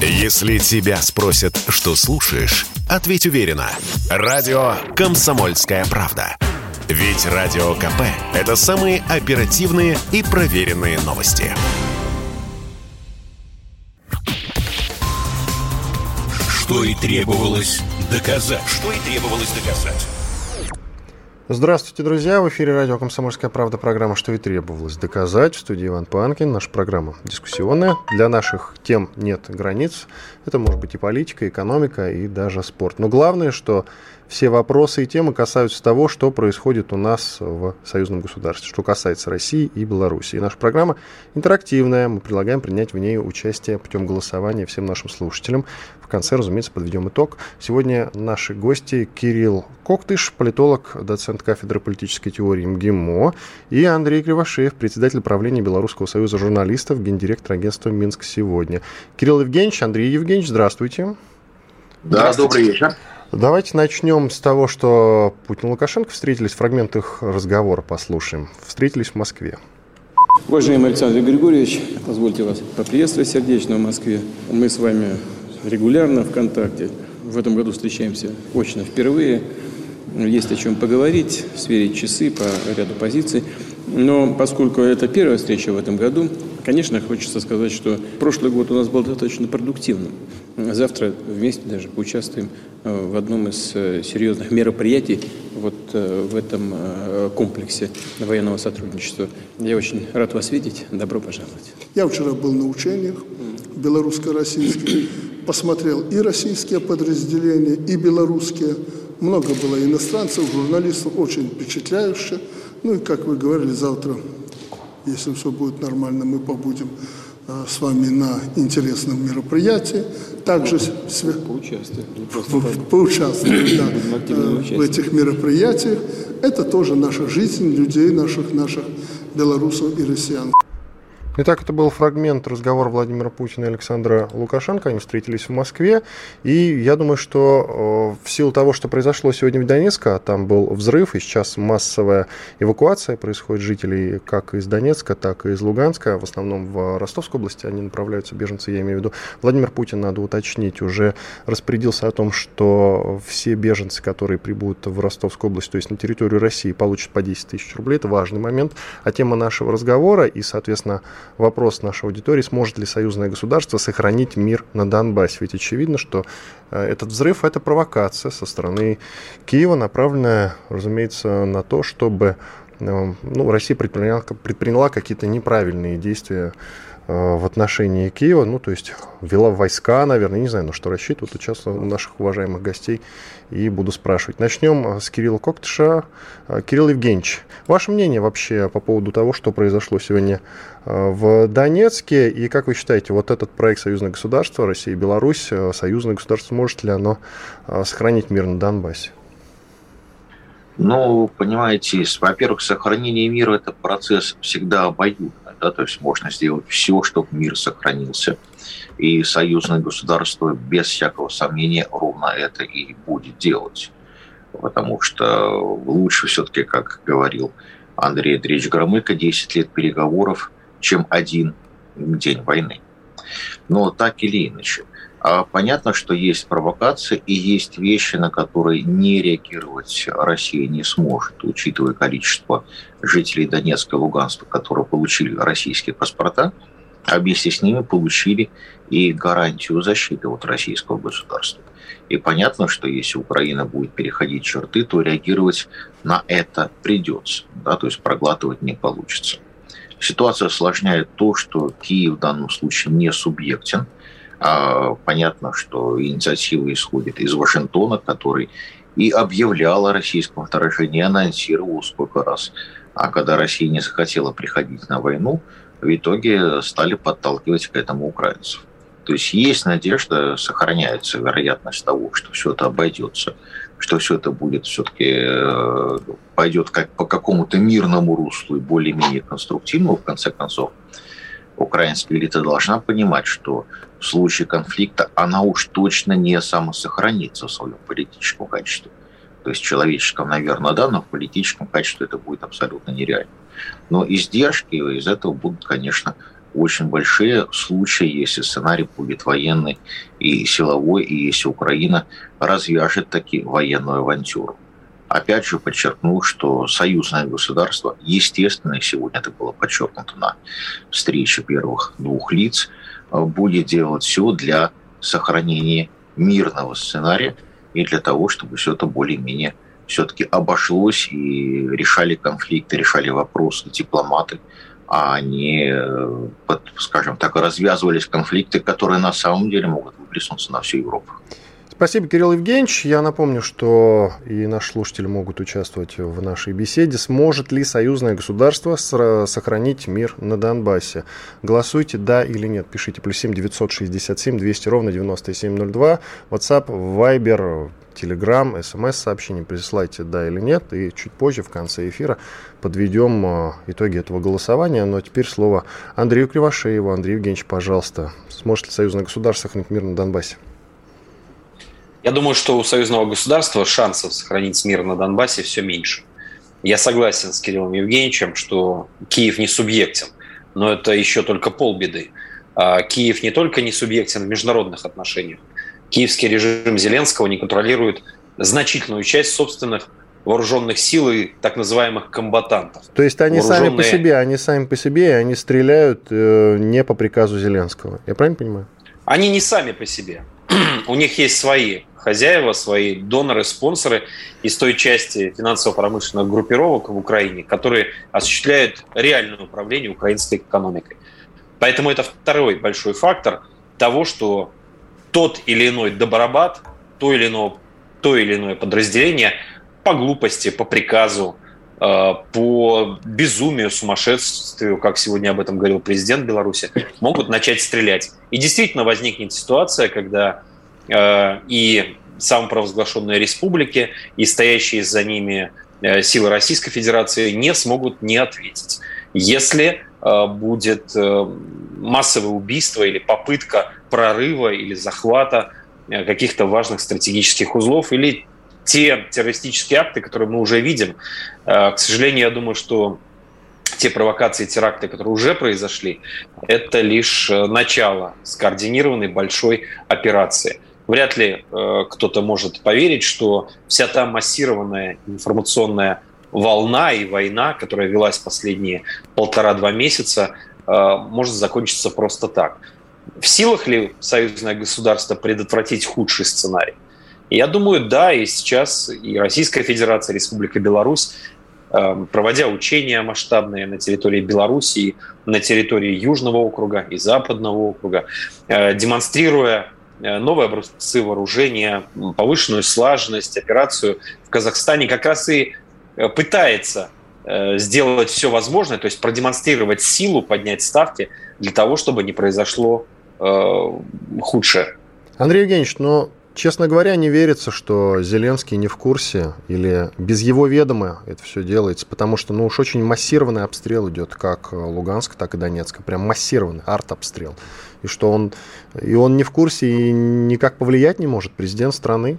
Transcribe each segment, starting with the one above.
Если тебя спросят, что слушаешь, ответь уверенно. Радио «Комсомольская правда». Ведь Радио КП – это самые оперативные и проверенные новости. Что и требовалось доказать. Что и требовалось доказать. Здравствуйте, друзья! В эфире радио «Комсомольская правда» программа «Что и требовалось доказать». В студии Иван Панкин. Наша программа дискуссионная. Для наших тем нет границ. Это может быть и политика, и экономика, и даже спорт. Но главное, что все вопросы и темы касаются того, что происходит у нас в союзном государстве, что касается России и Беларуси. И наша программа интерактивная, мы предлагаем принять в ней участие путем голосования всем нашим слушателям. В конце, разумеется, подведем итог. Сегодня наши гости Кирилл Коктыш, политолог, доцент кафедры политической теории МГИМО, и Андрей Кривошеев, председатель правления Белорусского союза журналистов, гендиректор агентства «Минск сегодня». Кирилл Евгеньевич, Андрей Евгеньевич, здравствуйте. Да, добрый вечер. Давайте начнем с того, что Путин и Лукашенко встретились, фрагмент их разговора послушаем. Встретились в Москве. Уважаемый Александр Григорьевич, позвольте вас поприветствовать сердечно в Москве. Мы с вами регулярно в контакте. В этом году встречаемся очно впервые. Есть о чем поговорить, сверить часы по ряду позиций. Но поскольку это первая встреча в этом году, конечно, хочется сказать, что прошлый год у нас был достаточно продуктивным. Завтра вместе даже поучаствуем э, в одном из э, серьезных мероприятий вот э, в этом комплексе военного сотрудничества. Я очень рад вас видеть. Добро пожаловать. Я вчера был на учениях белорусско-российских, посмотрел и российские подразделения, и белорусские. Много было иностранцев, журналистов, очень впечатляюще. Ну и, как вы говорили, завтра, если все будет нормально, мы побудем Э, с вами на интересном мероприятии. Также поучаствуем, поучаствуем да, э, в этих мероприятиях. Это тоже наша жизнь людей, наших, наших белорусов и россиян. Итак, это был фрагмент разговора Владимира Путина и Александра Лукашенко. Они встретились в Москве. И я думаю, что э, в силу того, что произошло сегодня в Донецке, а там был взрыв, и сейчас массовая эвакуация происходит жителей как из Донецка, так и из Луганска. В основном в Ростовской области они направляются, беженцы, я имею в виду. Владимир Путин, надо уточнить, уже распорядился о том, что все беженцы, которые прибудут в Ростовскую область, то есть на территорию России, получат по 10 тысяч рублей. Это важный момент. А тема нашего разговора и, соответственно, вопрос нашей аудитории, сможет ли союзное государство сохранить мир на Донбассе. Ведь очевидно, что э, этот взрыв – это провокация со стороны Киева, направленная, разумеется, на то, чтобы ну, Россия предприняла, предприняла какие-то неправильные действия Э, в отношении Киева, ну, то есть ввела войска, наверное, не знаю, на что рассчитывают. Сейчас наших уважаемых гостей и буду спрашивать. Начнем э, с Кирилла Коктыша. Э, Кирилл Евгеньевич, ваше мнение вообще по поводу того, что произошло сегодня в Донецке, и как вы считаете, вот этот проект союзное государство, Россия и Беларусь, союзное государство, может ли оно сохранить мир на Донбассе? Ну, понимаете, во-первых, сохранение мира – это процесс всегда обоюдный да, то есть можно сделать все, чтобы мир сохранился. И союзное государство, без всякого сомнения, ровно это и будет делать. Потому что лучше все-таки, как говорил Андрей Андреевич Громыко, 10 лет переговоров, чем один день войны. Но так или иначе – понятно, что есть провокация и есть вещи, на которые не реагировать Россия не сможет, учитывая количество жителей Донецка и Луганска, которые получили российские паспорта, а вместе с ними получили и гарантию защиты от российского государства. И понятно, что если Украина будет переходить черты, то реагировать на это придется, да, то есть проглатывать не получится. Ситуация осложняет то, что Киев в данном случае не субъектен – а, понятно, что инициатива исходит из Вашингтона, который и объявлял о российском вторжении, анонсировал сколько раз. А когда Россия не захотела приходить на войну, в итоге стали подталкивать к этому украинцев. То есть есть надежда, сохраняется вероятность того, что все это обойдется, что все это будет все-таки э, пойдет как по какому-то мирному руслу и более-менее конструктивному, в конце концов украинская элита должна понимать, что в случае конфликта она уж точно не самосохранится в своем политическом качестве. То есть человеческом, наверное, да, но в политическом качестве это будет абсолютно нереально. Но издержки из этого будут, конечно, очень большие случаи, если сценарий будет военный и силовой, и если Украина развяжет таки военную авантюру. Опять же подчеркну, что союзное государство, естественно, сегодня это было подчеркнуто на встрече первых двух лиц, будет делать все для сохранения мирного сценария и для того, чтобы все это более-менее все-таки обошлось и решали конфликты, решали вопросы дипломаты, а не, скажем так, развязывались конфликты, которые на самом деле могут выплеснуться на всю Европу. Спасибо, Кирилл Евгеньевич. Я напомню, что и наши слушатели могут участвовать в нашей беседе. Сможет ли союзное государство сохранить мир на Донбассе? Голосуйте «да» или «нет». Пишите плюс 7 967 200 ровно 9702. WhatsApp, Viber, Telegram, смс-сообщение присылайте «да» или «нет». И чуть позже, в конце эфира, подведем э, итоги этого голосования. Но теперь слово Андрею Кривошееву. Андрей Евгеньевич, пожалуйста, сможет ли союзное государство сохранить мир на Донбассе? Я думаю, что у союзного государства шансов сохранить мир на Донбассе все меньше. Я согласен с Кириллом Евгеньевичем, что Киев не субъектен, но это еще только полбеды. А Киев не только не субъектен в международных отношениях. Киевский режим Зеленского не контролирует значительную часть собственных вооруженных сил и так называемых комбатантов. То есть они Вооруженные... сами по себе, они сами по себе, и они стреляют э, не по приказу Зеленского. Я правильно понимаю? Они не сами по себе. У них есть свои хозяева, свои доноры, спонсоры из той части финансово-промышленных группировок в Украине, которые осуществляют реальное управление украинской экономикой. Поэтому это второй большой фактор того, что тот или иной добробат, то или иное, то или иное подразделение по глупости, по приказу, э, по безумию, сумасшествию, как сегодня об этом говорил президент Беларуси, могут начать стрелять. И действительно возникнет ситуация, когда и самопровозглашенные республики, и стоящие за ними э, силы Российской Федерации не смогут не ответить. Если э, будет массовое убийство или попытка прорыва или захвата каких-то важных стратегических узлов или те террористические акты, которые мы уже видим. К сожалению, я думаю, что те провокации, теракты, которые уже произошли, это лишь начало скоординированной большой операции вряд ли э, кто-то может поверить, что вся та массированная информационная волна и война, которая велась последние полтора-два месяца, э, может закончиться просто так. В силах ли союзное государство предотвратить худший сценарий? Я думаю, да, и сейчас и Российская Федерация, Республика Беларусь, э, проводя учения масштабные на территории Беларуси, на территории Южного округа и Западного округа, э, демонстрируя новые образцы вооружения, повышенную слаженность, операцию в Казахстане как раз и э, пытается э, сделать все возможное, то есть продемонстрировать силу, поднять ставки для того, чтобы не произошло худшее. Андрей Евгеньевич, но Честно говоря, не верится, что Зеленский не в курсе или без его ведома это все делается, потому что ну уж очень массированный обстрел идет как Луганск, так и Донецк, прям массированный арт-обстрел. И что он, и он не в курсе и никак повлиять не может, президент страны.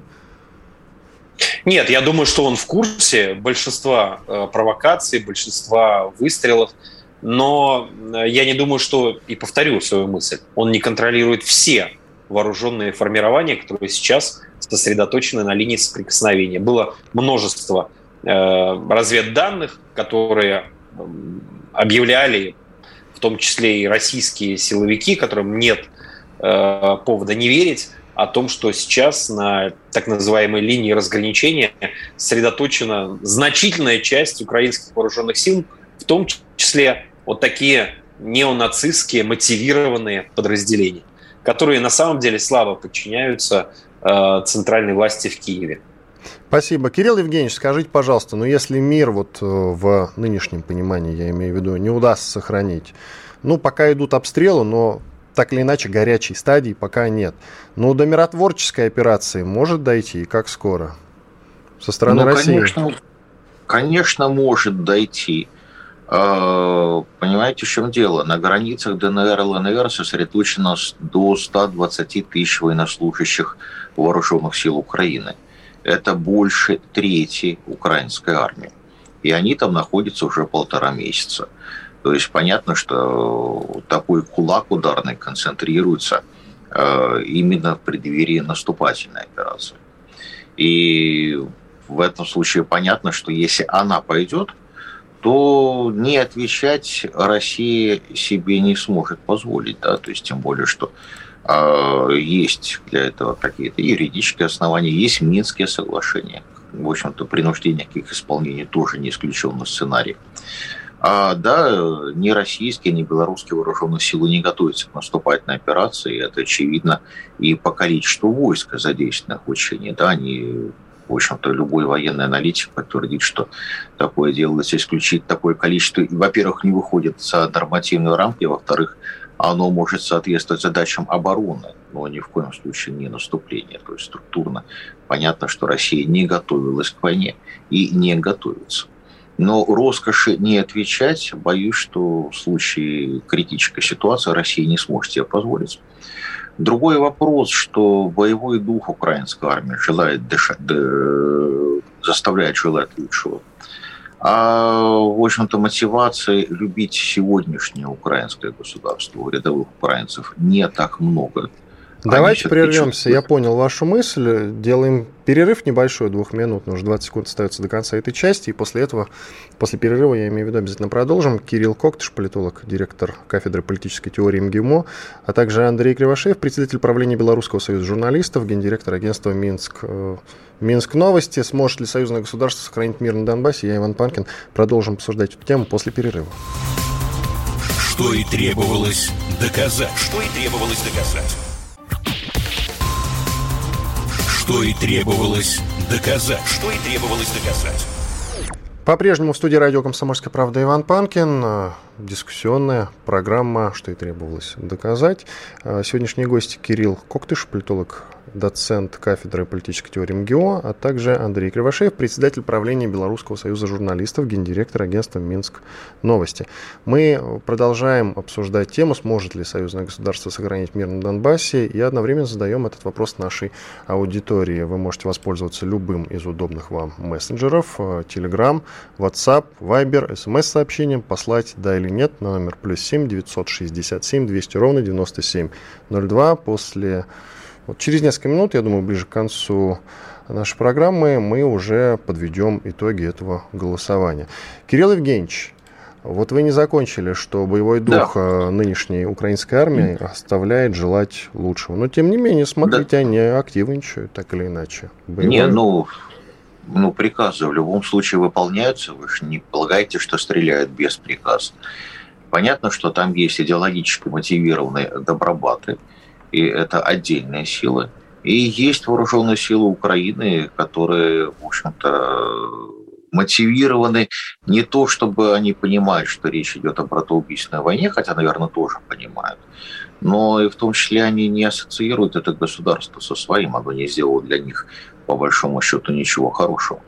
Нет, я думаю, что он в курсе большинства э, провокаций, большинства выстрелов, но э, я не думаю, что, и повторю свою мысль, он не контролирует все вооруженные формирования, которые сейчас сосредоточены на линии соприкосновения. Было множество э, разведданных, которые объявляли, в том числе и российские силовики, которым нет э, повода не верить, о том, что сейчас на так называемой линии разграничения сосредоточена значительная часть украинских вооруженных сил, в том числе вот такие неонацистские мотивированные подразделения которые на самом деле слабо подчиняются э, центральной власти в Киеве. Спасибо. Кирилл Евгеньевич, скажите, пожалуйста, ну если мир вот э, в нынешнем понимании, я имею в виду, не удастся сохранить, ну пока идут обстрелы, но так или иначе горячей стадии пока нет. Но до миротворческой операции может дойти и как скоро? Со стороны ну, России? Конечно, конечно, может дойти. А, понимаете, в чем дело? На границах ДНР и ЛНР сосредоточено до 120 тысяч военнослужащих вооруженных сил Украины. Это больше трети украинской армии. И они там находятся уже полтора месяца. То есть понятно, что такой кулак ударный концентрируется э, именно в преддверии наступательной операции. И в этом случае понятно, что если она пойдет, то не отвечать Россия себе не сможет позволить. Да? То есть тем более, что э, есть для этого какие-то юридические основания, есть Минские соглашения. В общем-то, принуждение к их исполнению тоже не исключенный сценарий. А, да, ни российские, ни белорусские вооруженные силы не готовятся к наступательной операции. Это очевидно и по количеству войск задействованных в учении. Да, они в общем-то, любой военный аналитик подтвердит, что такое делается исключить такое количество, во-первых, не выходит за нормативные рамки, во-вторых, оно может соответствовать задачам обороны, но ни в коем случае не наступления. То есть структурно понятно, что Россия не готовилась к войне и не готовится. Но роскоши не отвечать, боюсь, что в случае критической ситуации Россия не сможет себе позволить. Другой вопрос, что боевой дух украинской армии желает дышать, заставляет желать лучшего. А, в общем-то, мотивации любить сегодняшнее украинское государство у рядовых украинцев не так много. Давайте прервемся. Я понял вашу мысль. Делаем перерыв небольшой, двух минут. Уже 20 секунд остается до конца этой части. И после этого, после перерыва, я имею в виду, обязательно продолжим. Кирилл Коктыш, политолог, директор кафедры политической теории МГИМО, а также Андрей Кривошеев, председатель правления Белорусского союза журналистов, гендиректор агентства Минск. Э, Минск новости. Сможет ли союзное государство сохранить мир на Донбассе? Я Иван Панкин. Продолжим обсуждать эту тему после перерыва. Что и требовалось доказать. Что и требовалось доказать. Что и требовалось доказать. Что и требовалось доказать. По-прежнему в студии радио «Комсомольская правда» Иван Панкин. Дискуссионная программа «Что и требовалось доказать». Сегодняшний гость Кирилл Коктыш, политолог доцент кафедры политической теории МГИО, а также Андрей Кривошеев, председатель правления Белорусского союза журналистов, гендиректор агентства «Минск Новости». Мы продолжаем обсуждать тему, сможет ли союзное государство сохранить мир на Донбассе, и одновременно задаем этот вопрос нашей аудитории. Вы можете воспользоваться любым из удобных вам мессенджеров, Telegram, WhatsApp, Viber, смс-сообщением, послать «да» или «нет» на номер плюс 7 967 200 ровно 9702 после вот через несколько минут, я думаю, ближе к концу нашей программы, мы уже подведем итоги этого голосования. Кирилл Евгеньевич, вот вы не закончили, что боевой дух да. Э, нынешней украинской армии оставляет желать лучшего. Но тем не менее, смотрите, да. они активничают так или иначе. Боевой... Не, ну, ну, приказы в любом случае выполняются. Вы же не полагаете, что стреляют без приказа. Понятно, что там есть идеологически мотивированные добробаты и это отдельные силы. И есть вооруженные силы Украины, которые, в общем-то, мотивированы не то, чтобы они понимают, что речь идет о братоубийственной войне, хотя, наверное, тоже понимают, но и в том числе они не ассоциируют это государство со своим, оно не сделало для них, по большому счету, ничего хорошего.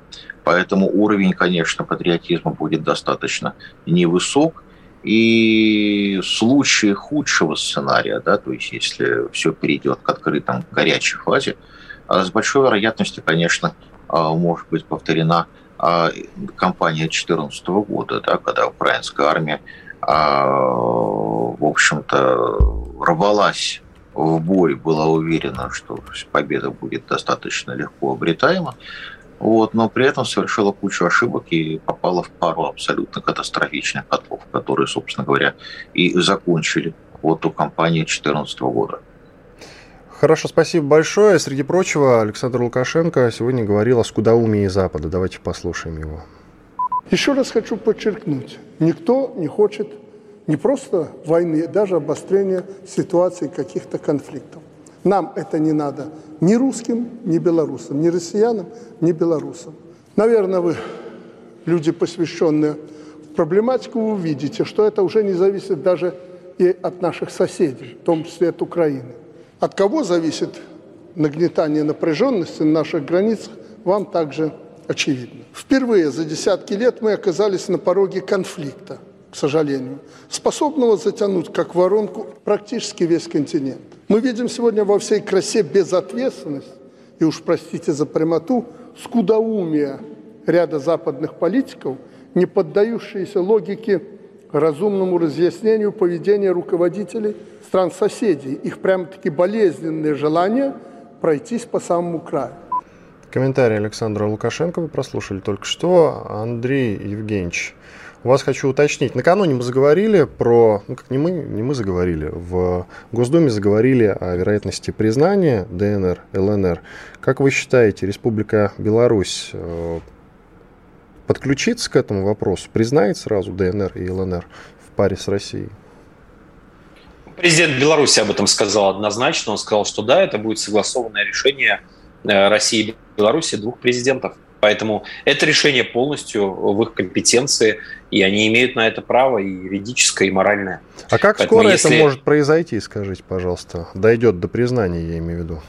Поэтому уровень, конечно, патриотизма будет достаточно невысок, и случае худшего сценария, да, то есть если все перейдет к открытым горячей фазе, а с большой вероятностью, конечно, а, может быть повторена а, кампания 2014 года, да, когда украинская армия, в общем-то, рвалась в бой, была уверена, что победа будет достаточно легко обретаема, вот, но при этом совершила кучу ошибок и попала в пару абсолютно катастрофичных котлов, которые, собственно говоря, и закончили вот эту кампанию 2014 года. Хорошо, спасибо большое. Среди прочего, Александр Лукашенко сегодня говорил о скудоумии Запада. Давайте послушаем его. Еще раз хочу подчеркнуть, никто не хочет не просто войны, даже обострения ситуации каких-то конфликтов. Нам это не надо ни русским, ни белорусам, ни россиянам, ни белорусам. Наверное, вы, люди, посвященные в проблематику, вы увидите, что это уже не зависит даже и от наших соседей, в том числе от Украины. От кого зависит нагнетание напряженности на наших границах, вам также очевидно. Впервые за десятки лет мы оказались на пороге конфликта, к сожалению, способного затянуть как воронку практически весь континент. Мы видим сегодня во всей красе безответственность, и уж простите за прямоту, скудоумие ряда западных политиков, не поддающиеся логике разумному разъяснению поведения руководителей стран-соседей, их прямо-таки болезненное желание пройтись по самому краю. Комментарий Александра Лукашенко вы прослушали только что. Андрей Евгеньевич, у вас хочу уточнить. Накануне мы заговорили про, ну как не мы, не мы заговорили, в Госдуме заговорили о вероятности признания ДНР, ЛНР. Как вы считаете, Республика Беларусь э, подключится к этому вопросу, признает сразу ДНР и ЛНР в паре с Россией? Президент Беларуси об этом сказал однозначно. Он сказал, что да, это будет согласованное решение э, России и Беларуси двух президентов. Поэтому это решение полностью в их компетенции, и они имеют на это право и юридическое, и моральное. А как Поэтому скоро если... это может произойти, скажите, пожалуйста? Дойдет до признания, я имею в виду.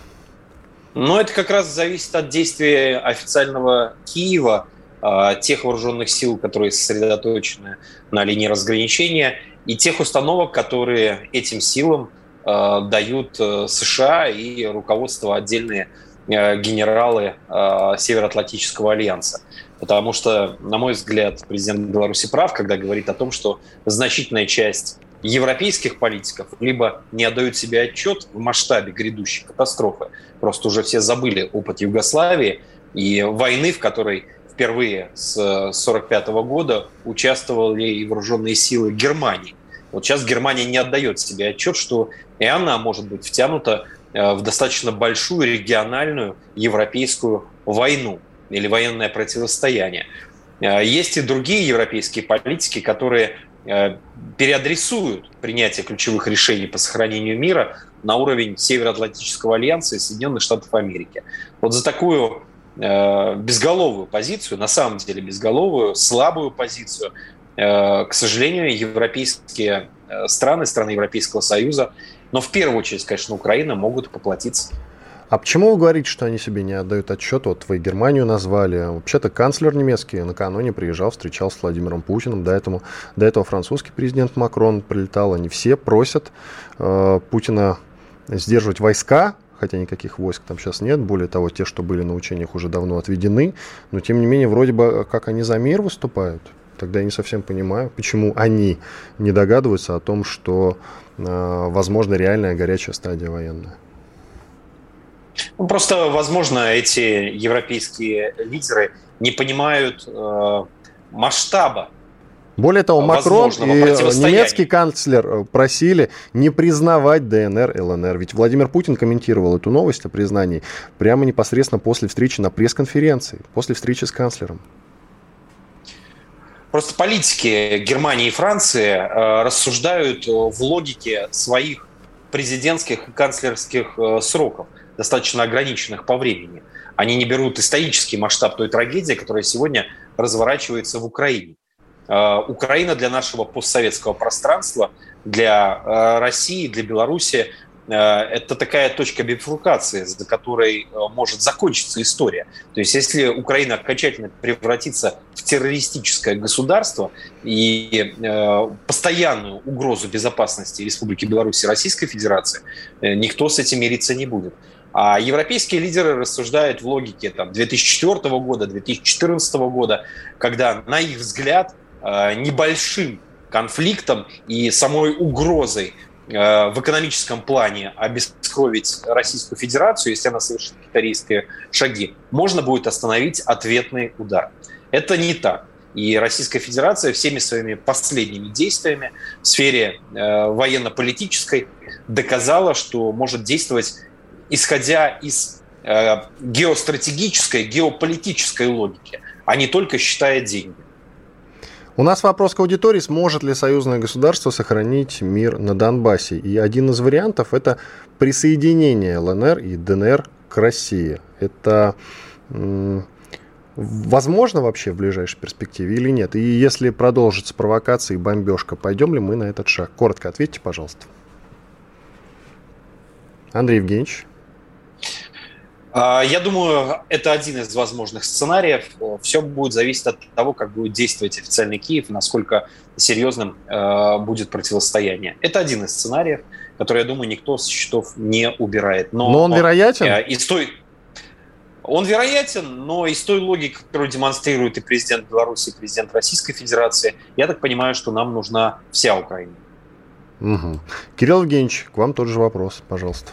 Ну, это как раз зависит от действия официального Киева, а, тех вооруженных сил, которые сосредоточены на линии разграничения, и тех установок, которые этим силам а, дают э, США и руководство отдельные генералы э, Североатлантического альянса. Потому что, на мой взгляд, президент Беларуси прав, когда говорит о том, что значительная часть европейских политиков либо не отдают себе отчет в масштабе грядущей катастрофы, просто уже все забыли опыт Югославии и войны, в которой впервые с 1945 года участвовали и вооруженные силы Германии. Вот сейчас Германия не отдает себе отчет, что и она может быть втянута Э, в достаточно большую региональную европейскую войну или военное противостояние. Э, есть и другие европейские политики, которые э, переадресуют принятие ключевых решений по сохранению мира на уровень Североатлантического альянса и Соединенных Штатов Америки. Вот за такую безголовую позицию, на самом деле безголовую, слабую позицию, к сожалению, европейские страны, страны Европейского Союза но в первую очередь, конечно, Украина могут поплатиться. А почему вы говорите, что они себе не отдают отчет? Вот вы Германию назвали. Вообще-то канцлер немецкий накануне приезжал, встречался с Владимиром Путиным. До этого, до этого французский президент Макрон прилетал. Они все просят э, Путина сдерживать войска, хотя никаких войск там сейчас нет. Более того, те, что были на учениях, уже давно отведены. Но, тем не менее, вроде бы как они за мир выступают. Тогда я не совсем понимаю, почему они не догадываются о том, что возможно, реальная горячая стадия военная? Ну, просто, возможно, эти европейские лидеры не понимают э, масштаба более того, Макрон и немецкий канцлер э, просили не признавать ДНР, ЛНР. Ведь Владимир Путин комментировал эту новость о признании прямо непосредственно после встречи на пресс-конференции, после встречи с канцлером. Просто политики Германии и Франции э, рассуждают в логике своих президентских и канцлерских э, сроков, достаточно ограниченных по времени. Они не берут исторический масштаб той трагедии, которая сегодня разворачивается в Украине. Э, Украина для нашего постсоветского пространства, для России, для Беларуси Э, это такая точка бифуркации, за которой э, может закончиться история. То есть если Украина окончательно превратится в террористическое государство и э, постоянную угрозу безопасности Республики Беларусь и Российской Федерации, никто с этим мириться не будет. А европейские лидеры рассуждают в логике там, 2004 года, 2014 года, когда, на их взгляд, небольшим конфликтом и самой угрозой Э, в экономическом плане обескровить Российскую Федерацию, если она совершит какие шаги, можно будет остановить ответный удар. Это не так. И Российская Федерация всеми своими последними действиями в сфере э, военно-политической доказала, что может действовать исходя из э, геостратегической, геополитической логики, а не только считая деньги. У нас вопрос к аудитории, сможет ли союзное государство сохранить мир на Донбассе. И один из вариантов – это присоединение ЛНР и ДНР к России. Это возможно вообще в ближайшей перспективе или нет? И если продолжится провокация и бомбежка, пойдем ли мы на этот шаг? Коротко ответьте, пожалуйста. Андрей Евгеньевич. А, я думаю, это один из возможных сценариев. Все будет зависеть от того, как будет действовать официальный Киев, насколько серьезным э, будет противостояние. Это один из сценариев, который, я думаю, никто с счетов не убирает. Но, Но он вероятен? Э, и стоит... Он вероятен, но из той логики, которую демонстрирует и президент Беларуси, и президент Российской Федерации, я так понимаю, что нам нужна вся Украина. Угу. Кирилл Евгеньевич, к вам тот же вопрос, пожалуйста.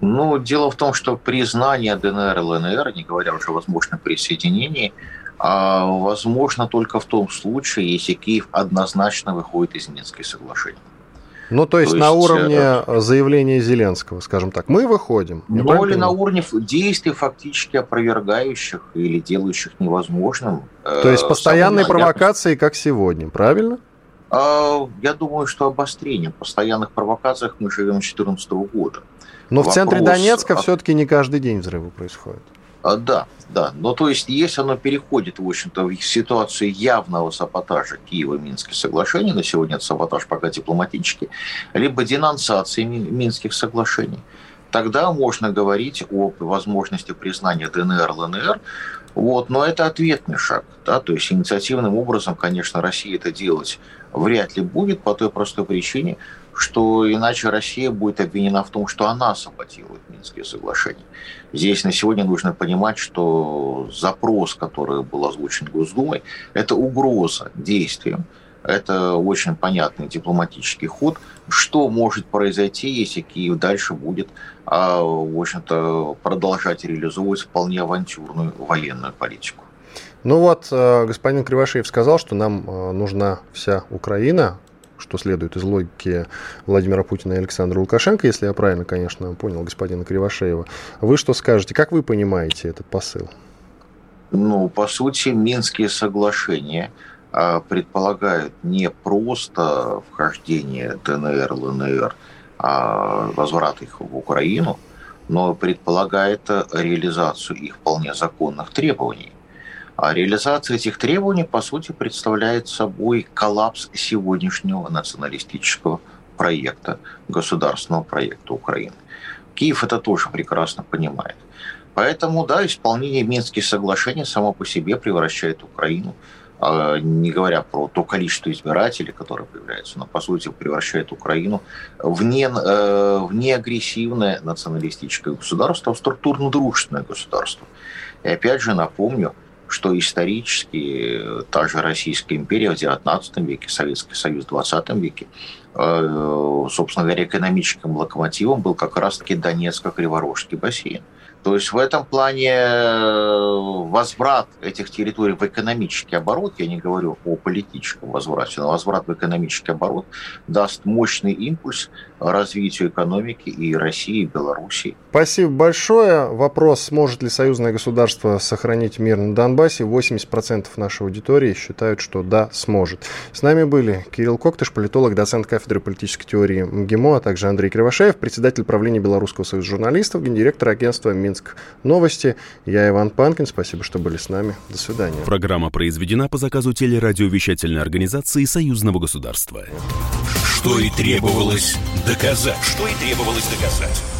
Ну, дело в том, что признание ДНР и ЛНР, не говоря уже о возможном присоединении, а возможно только в том случае, если Киев однозначно выходит из Минских соглашений. Ну, то есть, то есть на уровне э, заявления Зеленского, скажем так, мы выходим. Ну, или на уровне действий, фактически опровергающих или делающих невозможным. Э, то есть, постоянные провокации, как сегодня, правильно? А, я думаю, что обострением постоянных провокациях мы живем с 2014 года. Но Вопрос... в центре Донецка все-таки не каждый день взрывы происходят. А, да, да. Но то есть, если оно переходит, в общем-то, в ситуацию явного саботажа Киева-Минских соглашений, на сегодня это саботаж пока дипломатический, либо денонсации Минских соглашений, тогда можно говорить о возможности признания ДНР, ЛНР, вот, но это ответный шаг. Да? То есть инициативным образом, конечно, Россия это делать вряд ли будет по той простой причине, что иначе Россия будет обвинена в том, что она саботирует Минские соглашения. Здесь на сегодня нужно понимать, что запрос, который был озвучен Госдумой, это угроза действиям. Это очень понятный дипломатический ход. Что может произойти, если Киев дальше будет, а, в общем-то, продолжать реализовывать вполне авантюрную военную политику? Ну вот, э, господин Кривошеев сказал, что нам э, нужна вся Украина, что следует из логики Владимира Путина и Александра Лукашенко, если я правильно, конечно, понял господина Кривошеева. Вы что скажете? Как вы понимаете этот посыл? Ну, по сути, Минские соглашения а, предполагают не просто вхождение ДНР, ЛНР, а возврат их в Украину, но предполагает реализацию их вполне законных требований. А реализация этих требований, по сути, представляет собой коллапс сегодняшнего националистического проекта, государственного проекта Украины. Киев это тоже прекрасно понимает. Поэтому, да, исполнение Минских соглашений само по себе превращает Украину, а, не говоря про то количество избирателей, которые появляются, но, по сути, превращает Украину в, не, э, в неагрессивное националистическое государство, в структурно-дружественное государство. И опять же напомню, что исторически та же Российская империя в XIX веке, Советский Союз в XX веке, э, собственно говоря, экономическим локомотивом был как раз-таки Донецко-Криворожский бассейн. То есть в этом плане э, возврат этих территорий в экономический оборот, я не говорю о политическом возврате, но возврат в экономический оборот даст мощный импульс развитию экономики и России, и Белоруссии. Спасибо большое. Вопрос, сможет ли союзное государство сохранить мир на Донбассе? 80% нашей аудитории считают, что да, сможет. С нами были Кирилл Коктыш, политолог, доцент кафедры политической теории МГИМО, а также Андрей Кривошеев, председатель правления Белорусского союза журналистов, гендиректор агентства «Минск Новости». Я Иван Панкин. Спасибо, что были с нами. До свидания. Программа произведена по заказу телерадиовещательной организации Союзного государства. Что и требовалось доказать. Что и требовалось доказать.